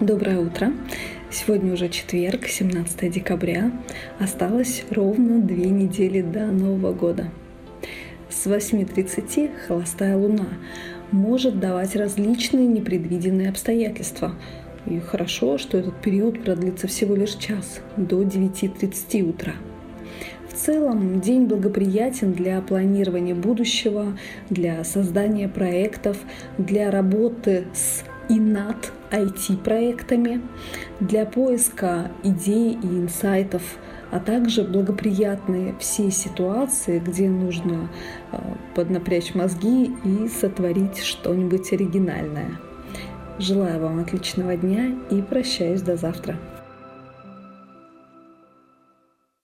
Доброе утро. Сегодня уже четверг, 17 декабря. Осталось ровно две недели до Нового года. С 8.30 холостая луна может давать различные непредвиденные обстоятельства. И хорошо, что этот период продлится всего лишь час, до 9.30 утра. В целом день благоприятен для планирования будущего, для создания проектов, для работы с и над IT-проектами для поиска идей и инсайтов, а также благоприятные все ситуации, где нужно э, поднапрячь мозги и сотворить что-нибудь оригинальное. Желаю вам отличного дня и прощаюсь до завтра.